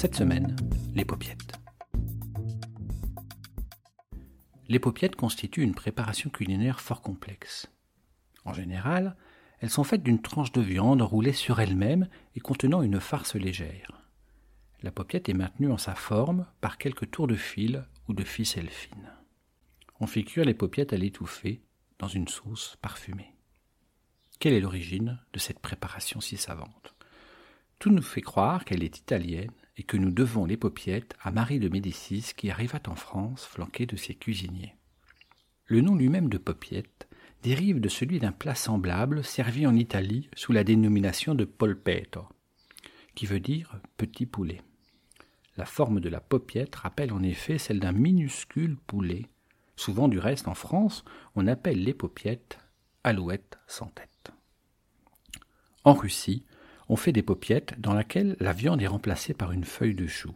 Cette semaine, les paupiettes. Les paupiettes constituent une préparation culinaire fort complexe. En général, elles sont faites d'une tranche de viande roulée sur elle-même et contenant une farce légère. La paupiette est maintenue en sa forme par quelques tours de fil ou de ficelle fine. On fait cuire les paupiettes à l'étouffer dans une sauce parfumée. Quelle est l'origine de cette préparation si savante? Tout nous fait croire qu'elle est italienne et que nous devons les paupiettes à Marie de Médicis qui arriva en France flanquée de ses cuisiniers. Le nom lui-même de paupiette dérive de celui d'un plat semblable servi en Italie sous la dénomination de polpetto, qui veut dire petit poulet. La forme de la paupiette rappelle en effet celle d'un minuscule poulet. Souvent du reste en France, on appelle les paupiettes alouettes sans tête. En Russie, on fait des paupiettes dans lesquelles la viande est remplacée par une feuille de chou.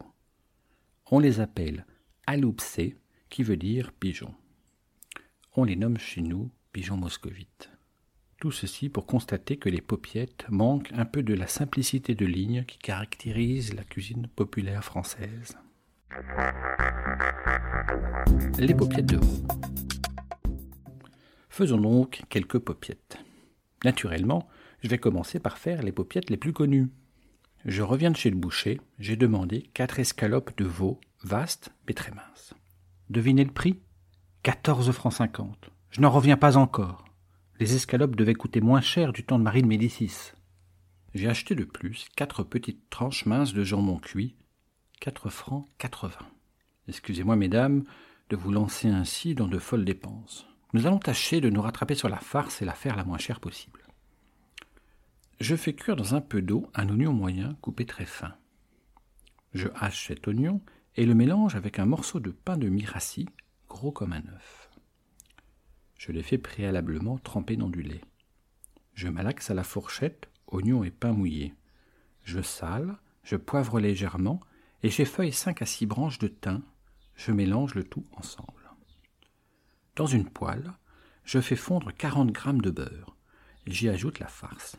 On les appelle aloupsé, qui veut dire pigeon. On les nomme chez nous pigeons moscovites. Tout ceci pour constater que les paupiettes manquent un peu de la simplicité de ligne qui caractérise la cuisine populaire française. Les paupiettes de veau. Faisons donc quelques paupiettes. Naturellement, je vais commencer par faire les paupiettes les plus connues. Je reviens de chez le boucher, j'ai demandé quatre escalopes de veau, vastes mais très minces. Devinez le prix? 14 francs 50. Je n'en reviens pas encore. Les escalopes devaient coûter moins cher du temps de Marie de Médicis. J'ai acheté de plus quatre petites tranches minces de jambon cuit, 4 francs 80. Excusez-moi, mesdames, de vous lancer ainsi dans de folles dépenses. Nous allons tâcher de nous rattraper sur la farce et la faire la moins chère possible. Je fais cuire dans un peu d'eau un oignon moyen coupé très fin. Je hache cet oignon et le mélange avec un morceau de pain de mie gros comme un œuf. Je les fais préalablement tremper dans du lait. Je malaxe à la fourchette, oignon et pain mouillé. Je sale, je poivre légèrement et j'effeuille cinq à six branches de thym. Je mélange le tout ensemble. Dans une poêle, je fais fondre 40 grammes de beurre. J'y ajoute la farce.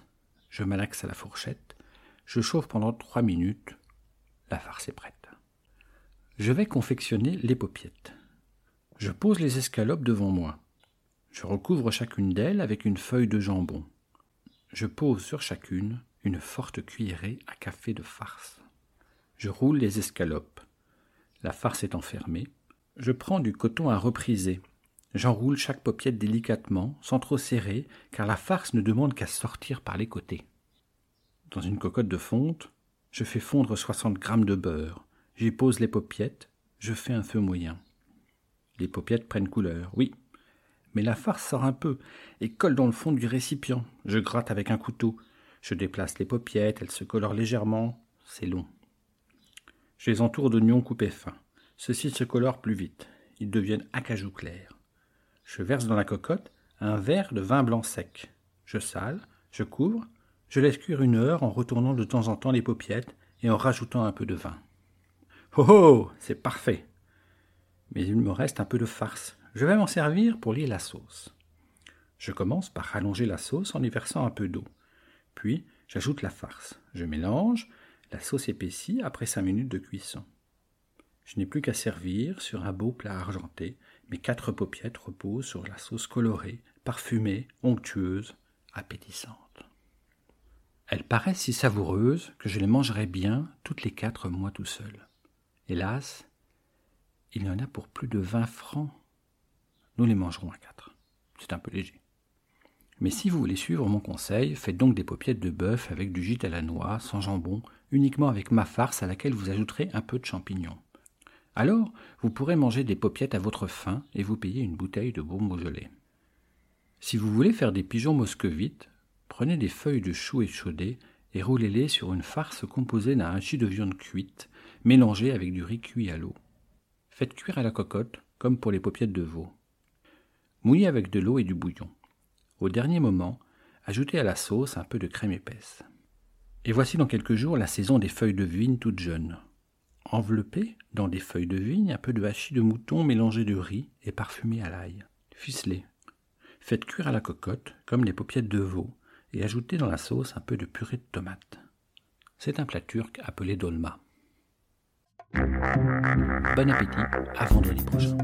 Je malaxe à la fourchette. Je chauffe pendant trois minutes. La farce est prête. Je vais confectionner les paupiettes. Je pose les escalopes devant moi. Je recouvre chacune d'elles avec une feuille de jambon. Je pose sur chacune une forte cuillerée à café de farce. Je roule les escalopes. La farce est enfermée. Je prends du coton à repriser. J'enroule chaque paupiette délicatement, sans trop serrer, car la farce ne demande qu'à sortir par les côtés. Dans une cocotte de fonte, je fais fondre 60 grammes de beurre. J'y pose les paupiettes. Je fais un feu moyen. Les paupiettes prennent couleur, oui. Mais la farce sort un peu et colle dans le fond du récipient. Je gratte avec un couteau. Je déplace les paupiettes, elles se colorent légèrement. C'est long. Je les entoure d'oignons coupés fins. Ceux-ci se colorent plus vite. Ils deviennent acajou clair. Je verse dans la cocotte un verre de vin blanc sec. Je sale, je couvre, je laisse cuire une heure en retournant de temps en temps les paupiettes et en rajoutant un peu de vin. Oh oh C'est parfait Mais il me reste un peu de farce. Je vais m'en servir pour lier la sauce. Je commence par rallonger la sauce en y versant un peu d'eau. Puis, j'ajoute la farce. Je mélange, la sauce épaissit après cinq minutes de cuisson. Je n'ai plus qu'à servir sur un beau plat argenté mes quatre paupiettes reposent sur la sauce colorée, parfumée, onctueuse, appétissante. Elles paraissent si savoureuses que je les mangerai bien toutes les quatre moi tout seul. Hélas, il y en a pour plus de vingt francs. Nous les mangerons à quatre. C'est un peu léger. Mais si vous voulez suivre mon conseil, faites donc des paupiettes de bœuf avec du gîte à la noix, sans jambon, uniquement avec ma farce à laquelle vous ajouterez un peu de champignons. Alors, vous pourrez manger des paupiettes à votre faim et vous payer une bouteille de bon Beaujolais. Si vous voulez faire des pigeons moscovites, prenez des feuilles de chou échaudées et roulez-les sur une farce composée d'un hachis de viande cuite, mélangé avec du riz cuit à l'eau. Faites cuire à la cocotte, comme pour les paupiètes de veau. Mouillez avec de l'eau et du bouillon. Au dernier moment, ajoutez à la sauce un peu de crème épaisse. Et voici dans quelques jours la saison des feuilles de vigne toutes jeunes. Enveloppez dans des feuilles de vigne un peu de hachis de mouton mélangé de riz et parfumé à l'ail. Ficelez. Faites cuire à la cocotte, comme les paupiètes de veau, et ajoutez dans la sauce un peu de purée de tomate. C'est un plat turc appelé dolma. Bon appétit à vendredi prochain.